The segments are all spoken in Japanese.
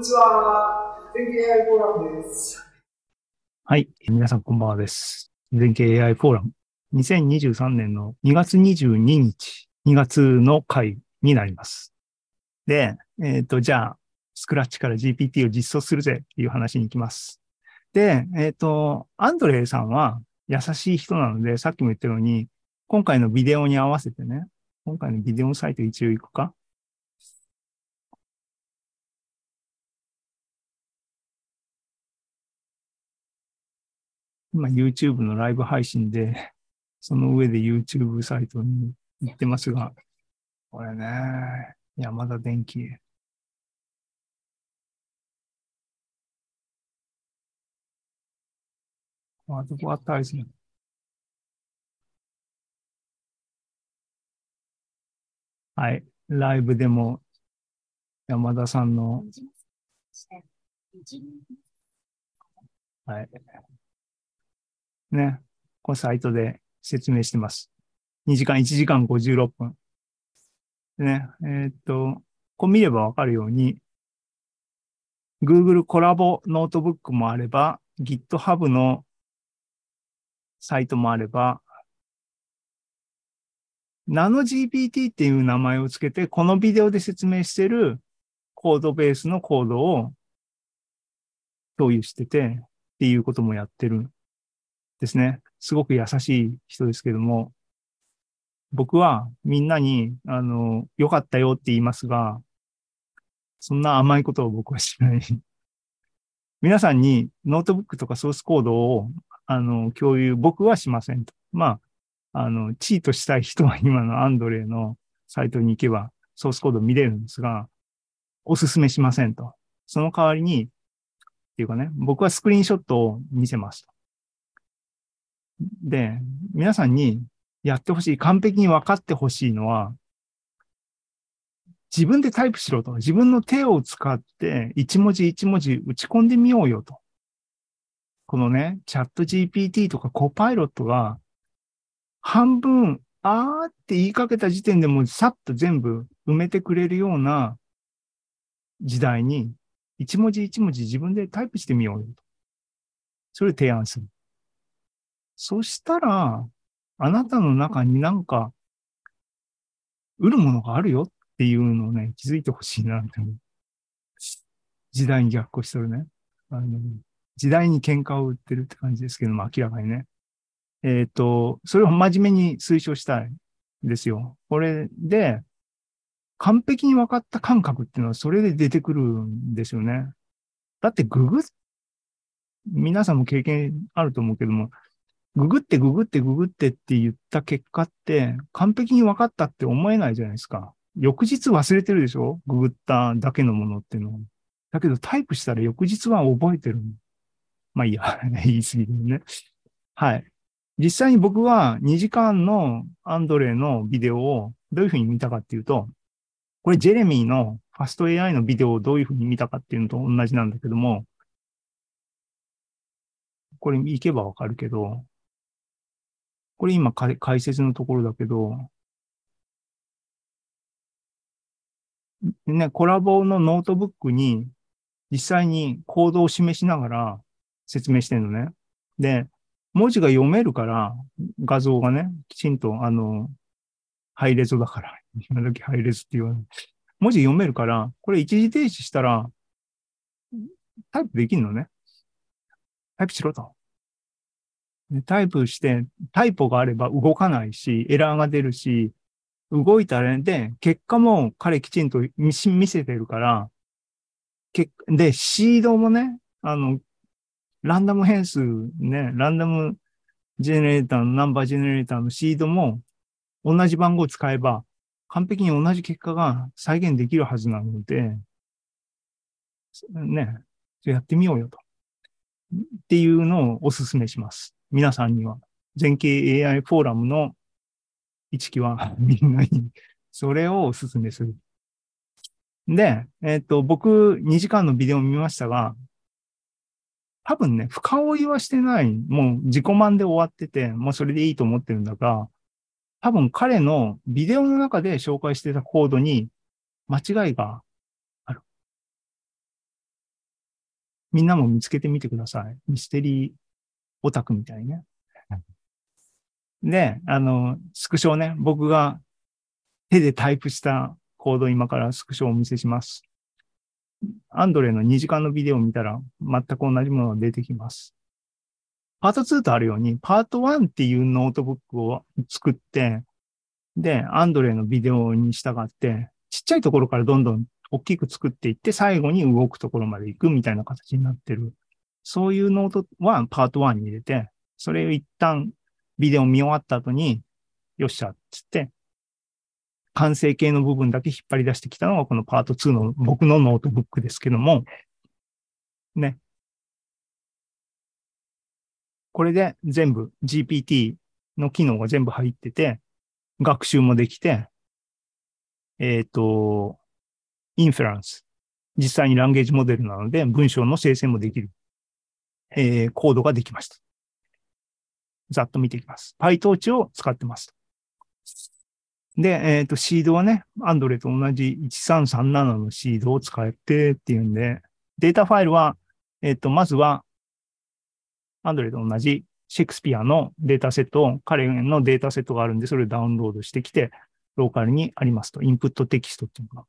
にちは。全景 AI フォーラムです。はい。皆さんこんばんはです。全景 AI フォーラム。2023年の2月22日、2月の回になります。で、えっ、と、じゃあ、スクラッチから GPT を実装するぜっていう話に行きます。で、えっ、と、アンドレイさんは優しい人なので、さっきも言ったように、今回のビデオに合わせてね、今回のビデオサイト一応行くか今 YouTube のライブ配信で、その上で YouTube サイトに行ってますが、これね、山田電機。あ、どこあったらですね。はい。ライブでも山田さんの、はい。ね。このサイトで説明してます。2時間、1時間56分。ね。えーっと、こう見ればわかるように、Google コラボノートブックもあれば、GitHub のサイトもあれば、NanoGPT っていう名前をつけて、このビデオで説明してるコードベースのコードを共有してて、っていうこともやってるですね。すごく優しい人ですけども、僕はみんなに、あの、良かったよって言いますが、そんな甘いことを僕はしない。皆さんにノートブックとかソースコードを、あの、共有、僕はしませんと。まあ、あの、チートしたい人は今のアンドレイのサイトに行けばソースコード見れるんですが、おすすめしませんと。その代わりに、っていうかね、僕はスクリーンショットを見せますと。で、皆さんにやってほしい、完璧に分かってほしいのは、自分でタイプしろと。自分の手を使って一文字一文字打ち込んでみようよと。このね、チャット GPT とかコパイロットが半分、あーって言いかけた時点でもうさっと全部埋めてくれるような時代に一文字一文字自分でタイプしてみようよと。それを提案する。そしたら、あなたの中になんか、売るものがあるよっていうのをね、気づいてほしいなって思う。時代に逆行してるね。あの、時代に喧嘩を売ってるって感じですけども、明らかにね。えっ、と、それを真面目に推奨したいんですよ。これで、完璧に分かった感覚っていうのはそれで出てくるんですよね。だってググ、皆さんも経験あると思うけども、ググってググってググってって言った結果って完璧に分かったって思えないじゃないですか。翌日忘れてるでしょ？ググっただけのものっていうの。だけどタイプしたら翌日は覚えてる。まあいいや、言い過ぎるね。はい。実際に僕は2時間のアンドレのビデオをどういうふうに見たかっていうと、これジェレミーのファスト AI のビデオをどういうふうに見たかっていうのと同じなんだけども、これ行けばわかるけど、これ今解説のところだけど、ね、 Colab のノートブックに実際にコードを示しながら説明してるのね。で、文字が読めるから、画像がね、きちんと、あの、ハイレゾだから、今時ハイレゾって言わない。文字読めるから、これ一時停止したら、タイプできるのね。タイプしろと。でタイプして、タイポがあれば動かないし、エラーが出るし、動いたらで、結果も彼きちんと見せてるから、で、シードもね、あの、ランダム変数ね、ランダムジェネレーターのナンバージェネレーターのシードも同じ番号を使えば完璧に同じ結果が再現できるはずなので、ね、やってみようよと。っていうのをお勧めします。皆さんには。全景 AI フォーラムの一期はみんなにそれをお勧めする。で、えっ、と、僕2時間のビデオを見ましたが、多分ね、深追いはしてない。もう自己満で終わってて、もうそれでいいと思ってるんだが、多分彼のビデオの中で紹介してたコードに間違いがある。みんなも見つけてみてください。ミステリーオタクみたいね。で、あの、スクショをね、僕が手でタイプしたコードを今からスクショをお見せします。アンドレの2時間のビデオを見たら全く同じものが出てきます。パート2とあるように、パート1っていうノートブックを作って、で、アンドレのビデオに従って、ちっちゃいところからどんどん大きく作っていって、最後に動くところまで行くみたいな形になってる。そういうノートはパート1に入れて、それを一旦ビデオ見終わった後に、よっしゃっ、つって、完成形の部分だけ引っ張り出してきたのがこのパート2の僕のノートブックですけども、ね。これで全部 GPT の機能が全部入ってて、学習もできて、えっ、と、インフェランス。実際にランゲージモデルなので文章の生成もできる。えーコードができました。ざっと見ていきます。PyTorch を使ってます。で、えっ、と、シードはね、Android と同じ1337のシードを使ってっていうんで、データファイルは、えっ、と、まずは、Android と同じシェイクスピアのデータセットを、彼のデータセットがあるんで、それをダウンロードしてきて、ローカルにありますと。インプットテキストっていうのが。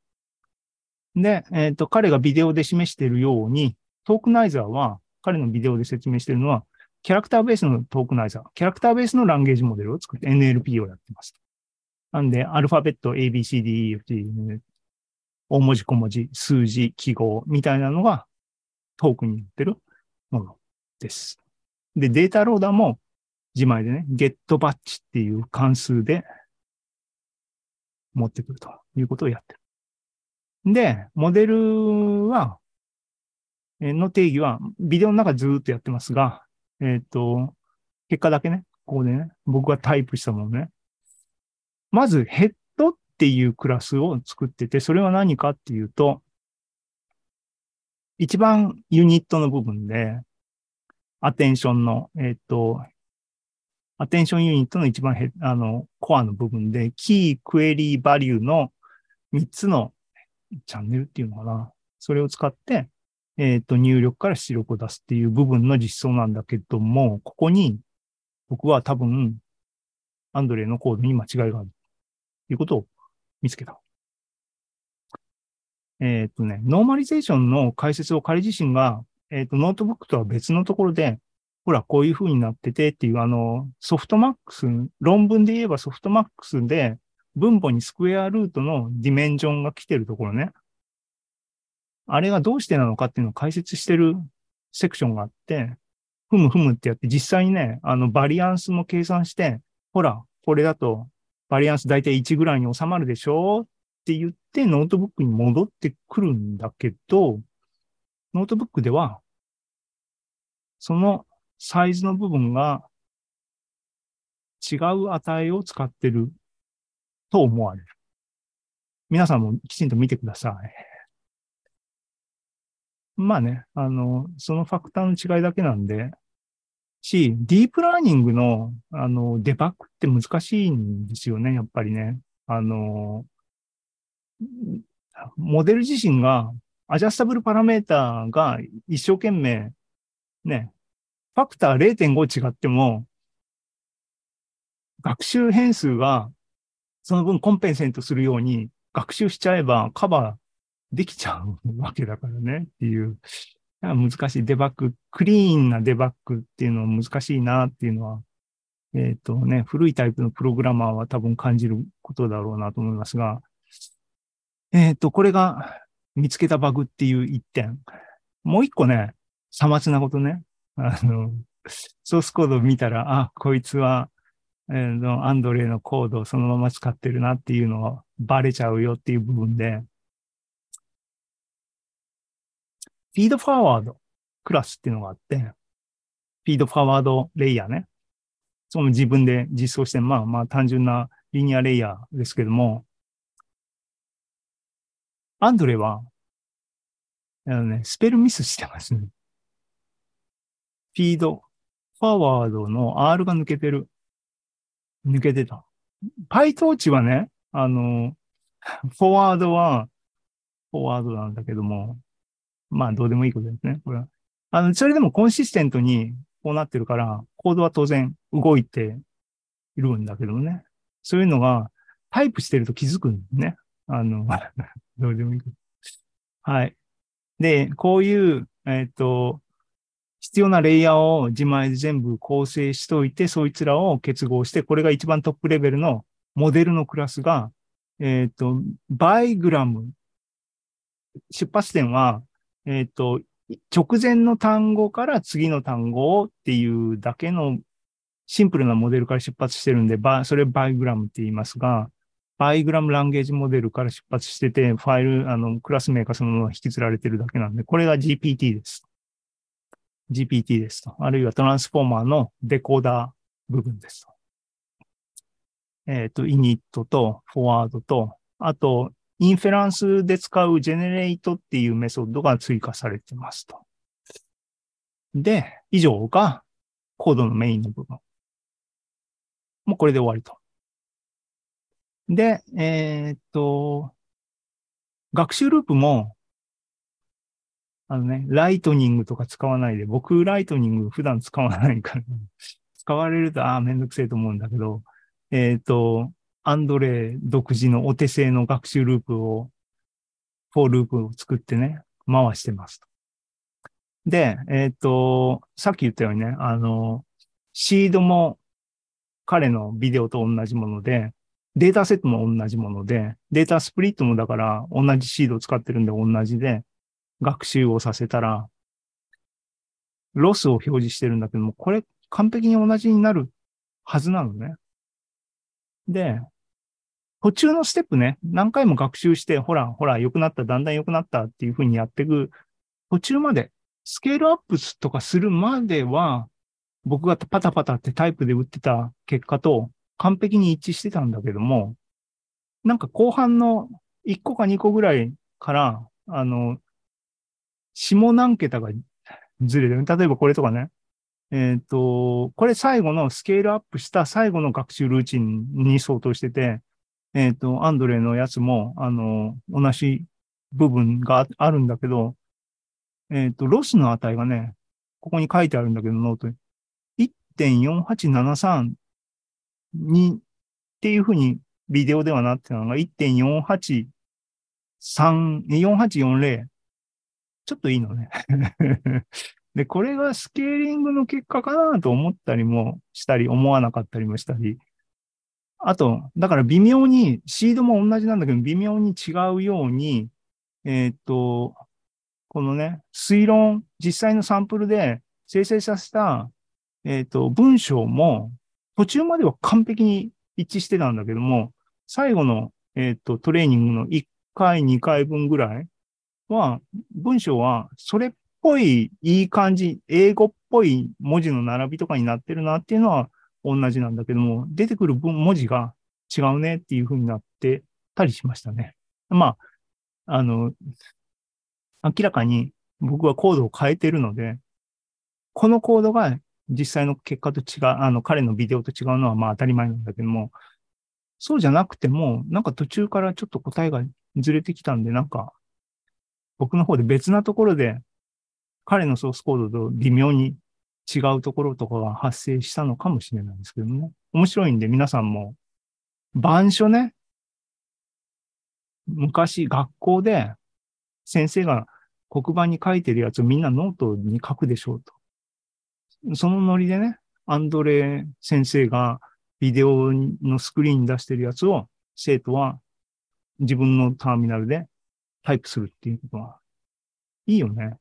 で、えっ、と、彼がビデオで示しているように、トークナイザーは、彼のビデオで説明しているのは、キャラクターベースのトークナイザー、キャラクターベースのランゲージモデルを作って NLP をやってます。なんで、アルファベット A, B, C, D, E, F, G, 大文字小文字、数字、記号みたいなのがトークになってるものです。で、データローダーも自前でね、get batch っていう関数で持ってくるということをやってる。で、モデルは、の定義は、ビデオの中ずっとやってますが、えっ、と、結果だけね、ここでね、僕がタイプしたものね。まず、ヘッドっていうクラスを作ってて、それは何かっていうと、一番ユニットの部分で、アテンションの、えっ、と、アテンションユニットの一番ヘあの、コアの部分で、キー、クエリー、バリューの3つのチャンネルっていうのかな。それを使って、えっ、と、入力から出力を出すっていう部分の実装なんだけども、ここに僕は多分、アンドレイのコードに間違いがあるということを見つけた。えっ、とね、ノーマリゼーションの解説を彼自身が、えっ、と、ノートブックとは別のところで、ほら、こういう風になっててっていう、あの、 softmax、論文で言えば softmax で、分母に square root の dimension が来てるところね。あれがどうしてなのかっていうのを解説してるセクションがあって、ふむふむってやって、実際にね、あの、 variance も計算して、ほら、これだと、 variance 大体1ぐらいに収まるでしょって言って、ノートブックに戻ってくるんだけど、ノートブックでは、そのサイズの部分が違う値を使ってると思われる。皆さんもきちんと見てください。まあね、あの、そのファクターの違いだけなんで、し、ディープラーニングの、あの、デバッグって難しいんですよね、やっぱりね。あの、モデル自身が、アジャスタブルパラメーターが一生懸命、ね、ファクター0.5違っても、学習変数がその分コンペンセントするように学習しちゃえばカバーできちゃうわけだからねっていう。難しい。デバッグ、クリーンなデバッグっていうのは難しいなっていうのは、えっ、とね、古いタイプのプログラマーは多分感じることだろうなと思いますが、えっ、と、これが見つけたバグっていう一点。もう一個ね、さまつなことね、あの、ソースコード見たら、あ、こいつは、えー、アンドレイのコードをそのまま使ってるなっていうのはバレちゃうよっていう部分で、フィードフォワードクラスっていうのがあって、フィードフォワードレイヤーね。その自分で実装して、まあまあ単純なリニアレイヤーですけども、アンドレは、あのね、スペルミスしてますね。フィードフォワードの R が抜けてる。抜けてた。PyTorch はね、あの、フォワードは、フォワードなんだけども、まあどうでもいいことですね。これは。あの、それでもコンシステントにこうなってるから、コードは当然動いているんだけどね。そういうのがタイプしてると気づくんだよね。あの、どうでもいい。はい。で、こういう、えっ、と、必要なレイヤーを自前で全部構成しといて、そいつらを結合して、これが一番トップレベルのモデルのクラスが、えっ、と、バイグラム。出発点は、えっ、と、直前の単語から次の単語をっていうだけのシンプルなモデルから出発してるんで、それバイグラムって言いますが、バイグラムランゲージモデルから出発してて、ファイル、あの、クラス名がそのまま引きずられてるだけなんで、これが GPT です。GPT ですと。あるいはトランスフォーマーのデコーダー部分ですと。えっ、と、 init と forward と、あと、 inference で使う generate っていうメソッドが追加されてますと。で、以上がコードのメインの部分。もうこれで終わりと。で、えーっと、学習ループも、あのね、 Lightning とか使わないで、僕ライトニング普段使わないから、使われると、ああ、めんどくせえと思うんだけど、えーっと、アンドレ独自のお手製の学習ループを、 for loop を作ってね、回してます。で、えーっと、さっき言ったようにね、あの、シードも彼のビデオと同じもので、データセットも同じもので、 data split もだから同じシードを使ってるんで同じで、学習をさせたら、ロスを表示してるんだけども、これ完璧に同じになるはずなのね。で、途中のステップね、何回も学習して、ほら、ほら、良くなった、だんだん良くなったっていうふうにやっていく、途中まで、スケールアップとかするまでは、僕がパタパタってタイプで打ってた結果と完璧に一致してたんだけども、なんか後半の1個か2個ぐらいから、あの、下何桁がずれてる？例えばこれとかね。えっ、と、これ最後のスケールアップした最後の学習ルーチンに相当してて、えっ、と、アンドレのやつも、あの、同じ部分があるんだけど、えっ、と、ロスの値がね、ここに書いてあるんだけど、ノートに。1.4873に、っていうふうにビデオではなってたのが1.483、4840。ちょっといいのね。で、これがスケーリングの結果かなと思ったりもしたり、思わなかったりもしたり。あと、だから微妙に、シードも同じなんだけど、微妙に違うように、えーっと、このね、推論、実際のサンプルで生成させた、えーっと、文章も、途中までは完璧に一致してたんだけども、最後の、えーっと、トレーニングの1回、2回分ぐらいは、文章はそれっぽい、いい感じ、英語っぽい文字の並びとかになってるなっていうのは同じなんだけども、出てくる文字が違うねっていう風になってたりしましたね。まあ、あの、明らかに僕はコードを変えてるので、このコードが実際の結果と違う、あの、彼のビデオと違うのはまあ当たり前なんだけども、そうじゃなくても、なんか途中からちょっと答えがずれてきたんで、なんか、僕の方で別なところで、彼のソースコードと微妙に違うところとかが発生したのかもしれないですけどね。面白いんで皆さんも、板書ね、昔学校で先生が黒板に書いてるやつをみんなノートに書くでしょうと。そのノリでね、アンドレ先生がビデオのスクリーンに出してるやつを生徒は自分のターミナルでタイプするっていうことは、いいよね。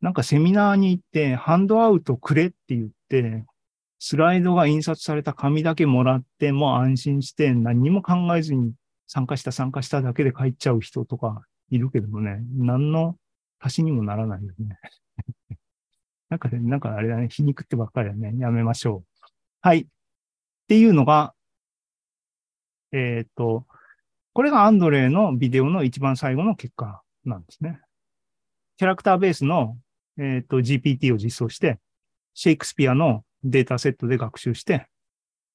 なんかセミナーに行って、ハンドアウトくれって言って、スライドが印刷された紙だけもらって、もう安心して何も考えずに参加した参加しただけで帰っちゃう人とかいるけどもね、何の足しにもならないよね。なんかね、なんかあれだね、皮肉ってばっかりだね。やめましょう。はい。っていうのが、えっ、と、これがアンドレイのビデオの一番最後の結果なんですね。キャラクターベースの、えっ、と GPT を実装して、シェイクスピアのデータセットで学習して、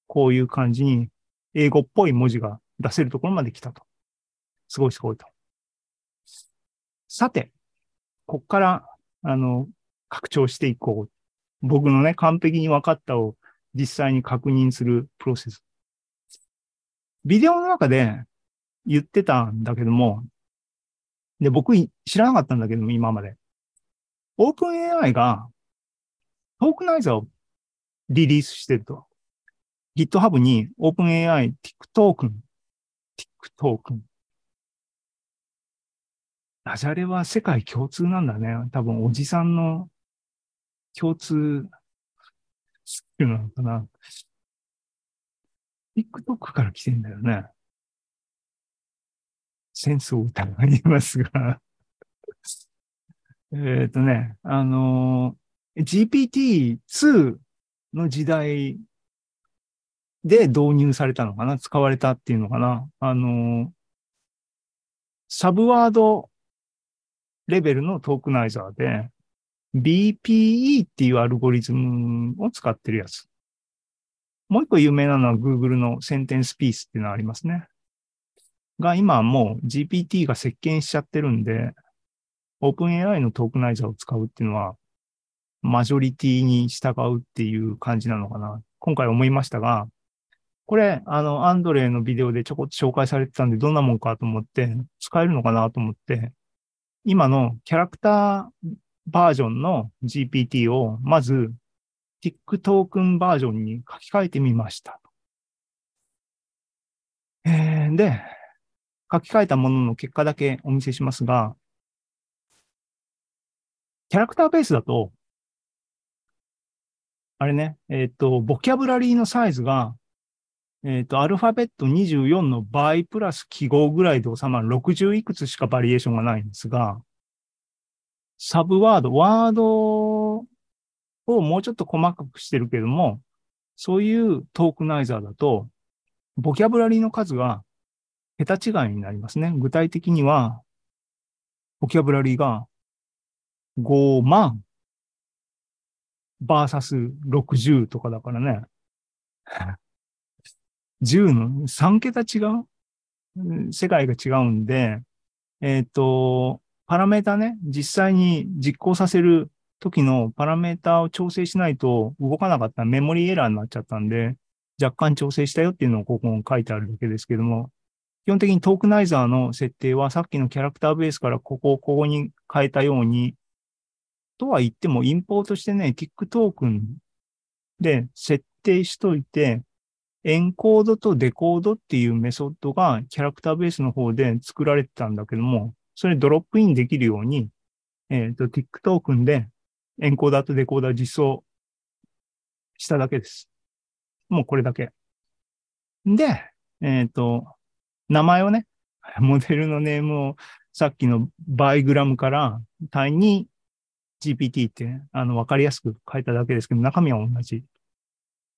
こういう感じに英語っぽい文字が出せるところまで来たと。すごいすごいと。さて、こっからあの、拡張していこう。僕のね、完璧に分かったを実際に確認するプロセス。ビデオの中で言ってたんだけども、で、僕知らなかったんだけども、今まで。オープン AI がトークナイザーをリリースしてると。GitHub に OpenAI TikToken、TikToken。ダジャレは世界共通なんだね。多分おじさんの共通スキルなのかな。TikTok から来てんだよね。センスを疑いますがえっとね、あの、GPT-2 の時代で導入されたのかな使われたっていうのかなあの、サブワードレベルのトークナイザーで、BPE っていうアルゴリズムを使ってるやつ。もう一個有名なのは Google のセンテンスピースっていうのがありますね。が今もう GPT が席巻しちゃってるんで、OpenAI のトークナイザーを使うっていうのは、マジョリティに従うっていう感じなのかな。今回思いましたが、これ、あの、アンドレイのビデオでちょこっと紹介されてたんで、どんなもんかと思って、使えるのかなと思って、今のキャラクターバージョンの GPT を、まず、TikToken バージョンに書き換えてみました。えー、で、書き換えたものの結果だけお見せしますが、キャラクターベースだと、あれね、えっ、ー、と、ボキャブラリーのサイズが、えっ、ー、と、アルファベット24の倍プラス記号ぐらいで収まる60いくつしかバリエーションがないんですが、サブワード、ワードをもうちょっと細かくしてるけども、そういうトークナイザーだと、ボキャブラリーの数が桁違いになりますね。具体的には、ボキャブラリーが5万。バーサス60とかだからね。10の3桁違う？世界が違うんで、えっ、ー、と、パラメータね、実際に実行させる時のパラメータを調整しないと動かなかった。らメモリーエラーになっちゃったんで、若干調整したよっていうのをここに書いてあるだけですけども、基本的に tokenizer の設定はさっきのキャラクターベースからここをここに変えたように、とは言ってもインポートしてね、 tiktoken で設定しといて、エンコードとデコードっていうメソッドがキャラクターベースの方で作られてたんだけども、それ drop-in できるように、えっ、ー、と、 tiktoken でエンコーダーとデコーダー実装しただけです。もうこれだけ。で、えっ、ー、と、名前をね、モデルのネームをさっきの bigram から単に GPT って、あの、わかりやすく書いただけですけど、中身は同じ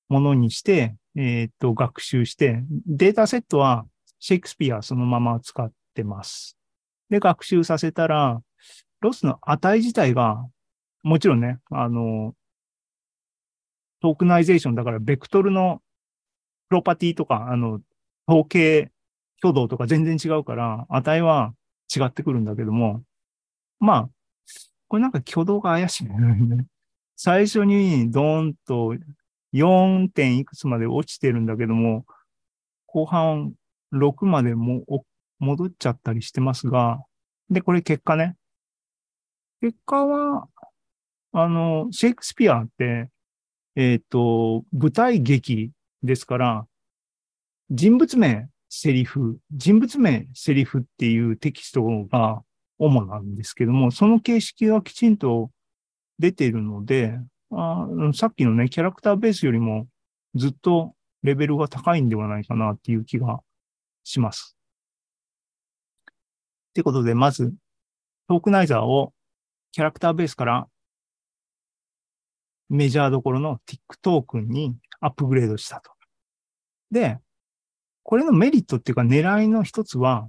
ものにして、えっ、と、学習して、データセットはシェイクスピアそのまま使ってます。で、学習させたら、ロスの値自体が、もちろんね、あの、 tokenization だから、ベクトルのプロパティとか、あの、統計挙動とか全然違うから、値は違ってくるんだけども、まあ、これなんか挙動が怪しいね。最初にドーンと4点いくつまで落ちてるんだけども、後半6までも戻っちゃったりしてますが、で、これ結果ね。結果は、あの、シェイクスピアって、えっ、ー、と、舞台劇ですから、人物名、セリフ、人物名、セリフっていうテキストが主なんですけども、その形式がきちんと出ているので、あさっきのね、キャラクターベースよりもずっとレベルが高いんではないかなっていう気がします。ってことで、まず、トークナイザーをキャラクターベースからメジャーどころの TIC トークンにアップグレードしたと。で、これのメリットっていうか狙いの一つは、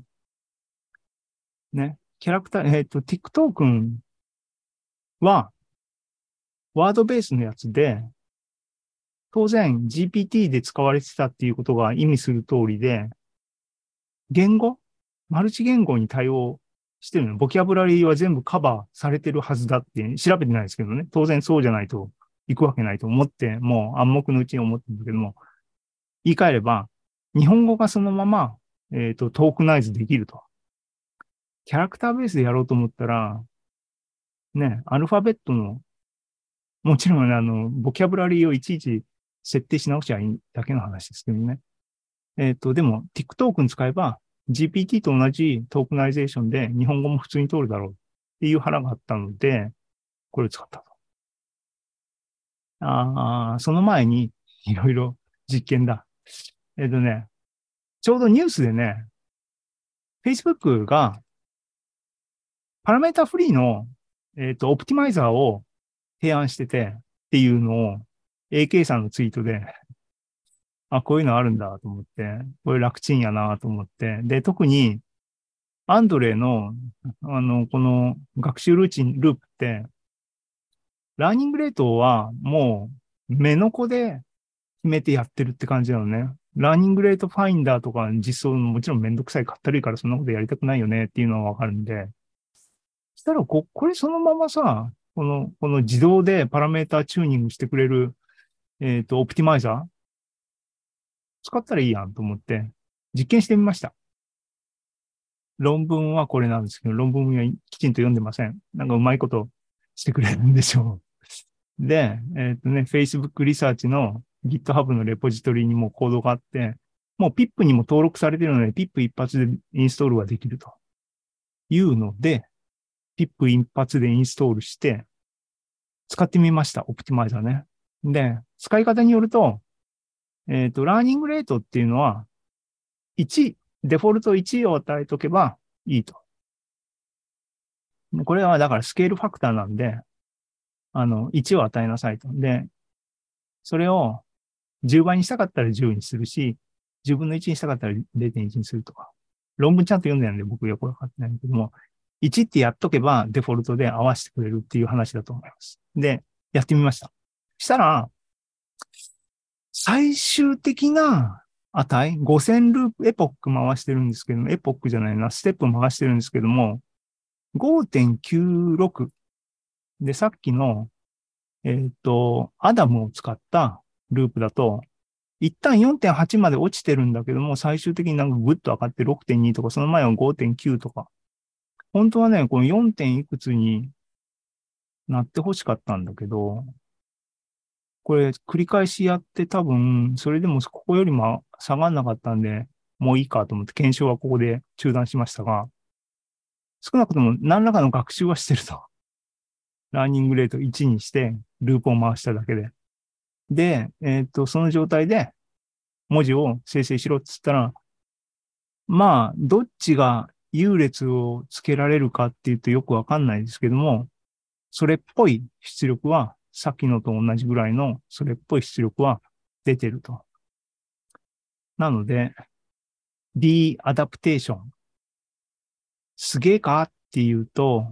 ね、キャラクター、えっ、ー、と、TIC トークンは、ワードベースのやつで、当然 GPT で使われてたっていうことが意味する通りで、言語？マルチ言語に対応してるの。ボキャブラリーは全部カバーされてるはずだって調べてないですけどね。当然そうじゃないと行くわけないと思って、もう暗黙のうちに思ってるんだけども、言い換えれば、日本語がそのまま、えっ、と、トークナイズできると。キャラクターベースでやろうと思ったら、ね、アルファベットの、もちろんね、あの、ボキャブラリーをいちいち設定し直しゃいいだけの話ですけどね。えっ、と、でも、TikTok に使えば、GPT と同じトークナイゼーションで日本語も普通に通るだろうっていう腹があったので、これを使ったと。ああ、その前にいろいろ実験だ。えっ、とね、ちょうどニュースでね、Facebook がパラメータフリーの、えっ、と、オプティマイザーを提案しててっていうのを AK さんのツイートであ、こういうのあるんだと思って、これ楽ちんやなと思って。で、特に、アンドレの、あの、この学習ルーチン、ループって、ラーニングレートはもう目の子で決めてやってるって感じなのね。 learning rate finder とか実装もちろんめんどくさい、かったるいからそんなことやりたくないよねっていうのはわかるんで。したらこ、これそのままさ、この、この自動でパラメータチューニングしてくれる、えっ、と、 optimizer 使ったらいいやんと思って、実験してみました。論文はこれなんですけど、論文はきちんと読んでません。なんかうまいことしてくれるんでしょう。で、えっ、とね、Facebook リサーチの GitHub のレポジトリにもコードがあって、もう PIP にも登録されてるので、PIP 一発でインストールができるというので、 pip 一発でインストールして、使ってみました。 optimizer ね。で、使い方によると、えっ、と、 learning rate っていうのは、1、デフォルト1を与えとけばいいと。これはだからスケールファクターなんで、あの、1を与えなさいと。で、それを10倍にしたかったら10にするし、10分の1にしたかったら0.1にするとか。論文ちゃんと読んでないんで僕よくわかってないけども、1ってやっとけばデフォルトで合わせてくれるっていう話だと思います。で、やってみました。したら、最終的な値、5000ループ、エポック回してるんですけども、エポックじゃないな、ステップ回してるんですけども、5.96で、さっきの、えっ、と、アダムを使ったループだと、一旦4.8まで落ちてるんだけども、最終的になんかぐっと上がって6.2とか、その前は5.9とか。本当はね、この 4. 点いくつになって欲しかったんだけど、これ繰り返しやって多分、それでもここよりも下がんなかったんで、もういいかと思って検証はここで中断しましたが、少なくとも何らかの学習はしてると。ラーニングレート1にして、ループを回しただけで。で、えっ、と、その状態で文字を生成しろって言ったら、まあ、どっちが優劣をつけられるかっていうとよくわかんないですけども、それっぽい出力は、さっきのと同じぐらいのそれっぽい出力は出てると。なので、D アダプテーション。すげえかっていうと、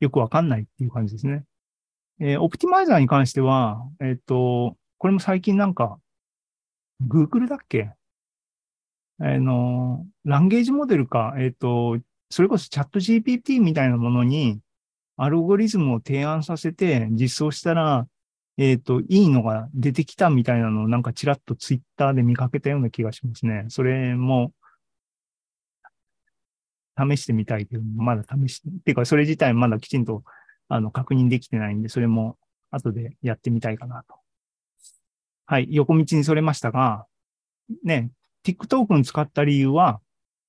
よくわかんないっていう感じですね。えーオプティマイザーに関しては、えっ、と、これも最近なんか、Google だっけ？あの、ランゲージモデルか、えっ、と、それこそチャット GPT みたいなものに、アルゴリズムを提案させて実装したら、えっ、と、いいのが出てきたみたいなのをなんかちらっとツイッターで見かけたような気がしますね。それも、試してみたいけど、まだ試して、っていうかそれ自体まだきちんとあの確認できてないんで、それも後でやってみたいかなと。はい、横道にそれましたが、ね、TikTok に使った理由は、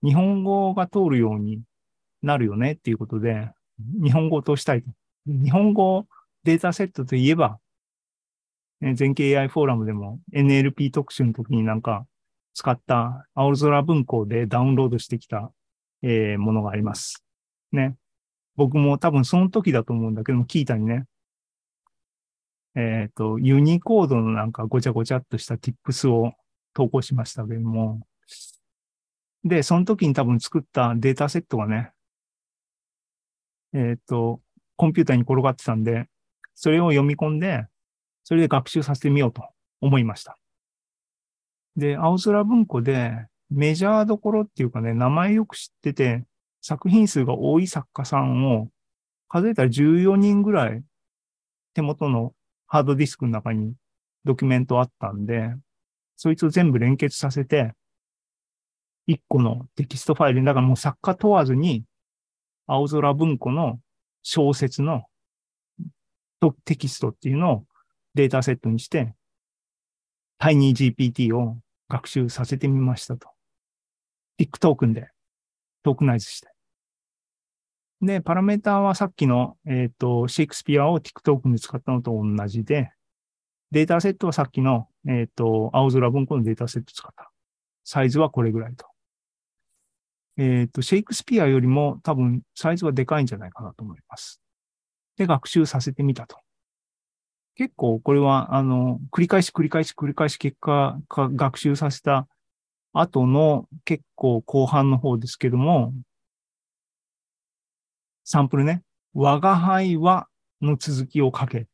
日本語が通るようになるよねっていうことで、日本語を通したいと。日本語データセットといえば、全景 AI フォーラムでも NLP 特集の時になんか使った青空文庫でダウンロードしてきた、えーものがあります。ね。僕も多分その時だと思うんだけども、聞いたにね、えっ、と、ユニコードのなんかごちゃごちゃっとした tips を投稿しましたけども、で、その時に多分作ったデータセットがね、えっ、と、コンピューターに転がってたんで、それを読み込んで、それで学習させてみようと思いました。で、青空文庫でメジャーどころっていうかね、名前よく知ってて、作品数が多い作家さんを数えたら14人ぐらい手元のハードディスクの中にドキュメントあったんで、そいつを全部連結させて、一個のテキストファイルに、だからもう作家問わずに、青空文庫の小説のテキストっていうのをデータセットにして、 tiny GPT を学習させてみましたと。tiktoken でトークナイズして。で、パラメーターはさっきの、えっ、ー、と、シェイクスピアを TikTok に使ったのと同じで、データセットはさっきの、えっ、ー、と、青空文庫のデータセット使った。サイズはこれぐらいと。えっ、ー、と、シェイクスピアよりも多分サイズはでかいんじゃないかなと思います。で、学習させてみたと。結構これは、あの、繰り返し繰り返し繰り返し結果か学習させた後の結構後半の方ですけども、サンプルね。我が輩はの続きを書け。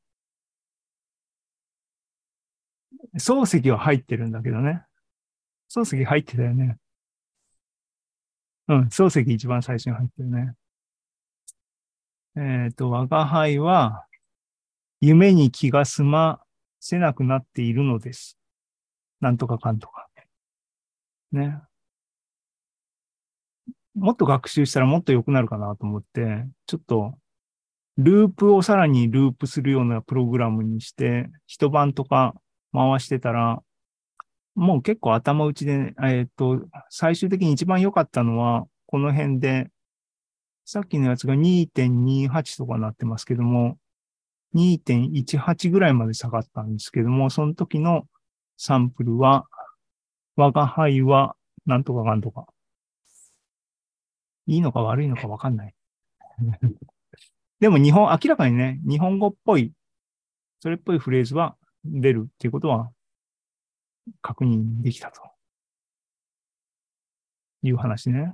漱石は入ってるんだけどね。漱石入ってたよね。うん、漱石一番最初に入ってるね。えっ、ー、と、我が輩は、夢に気が済ませなくなっているのです。なんとかかんとか。ね。もっと学習したらもっと良くなるかなと思って、ちょっと、ループをさらにループするようなプログラムにして、一晩とか回してたら、もう結構頭打ちで、えっ、と、最終的に一番良かったのは、この辺で、さっきのやつが2.28とかなってますけども、2.18ぐらいまで下がったんですけども、その時のサンプルは、我が輩は、なんとかかんとか。いいのか悪いのかわかんない。でも日本、明らかにね、日本語っぽい、それっぽいフレーズは出るっていうことは確認できたという話ね。